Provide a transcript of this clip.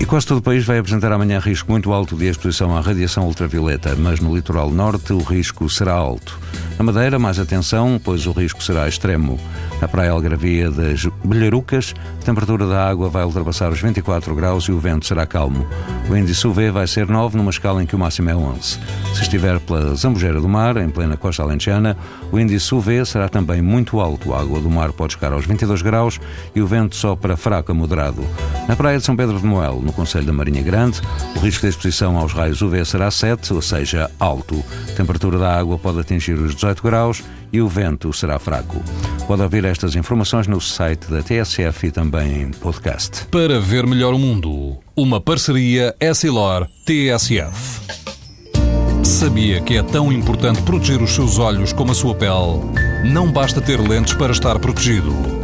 E quase todo o país vai apresentar amanhã risco muito alto de exposição à radiação ultravioleta, mas no litoral norte o risco será alto. Na Madeira, mais atenção, pois o risco será extremo. Na praia Algravia das Belharucas, a temperatura da água vai ultrapassar os 24 graus e o vento será calmo. O índice UV vai ser 9 numa escala em que o máximo é 11. Se estiver pela Zambujeira do Mar, em plena costa alentejana, o índice UV será também muito alto. A água do mar pode chegar aos 22 graus e o vento sopra fraco a moderado. Na praia de São Pedro de Moel, no Conselho da Marinha Grande, o risco de exposição aos raios UV será 7, ou seja, alto. A temperatura da água pode atingir os 18 graus e o vento será fraco. Pode ouvir estas informações no site da TSF e também em podcast. Para ver melhor o mundo, uma parceria Essilor-TSF. Sabia que é tão importante proteger os seus olhos como a sua pele? Não basta ter lentes para estar protegido.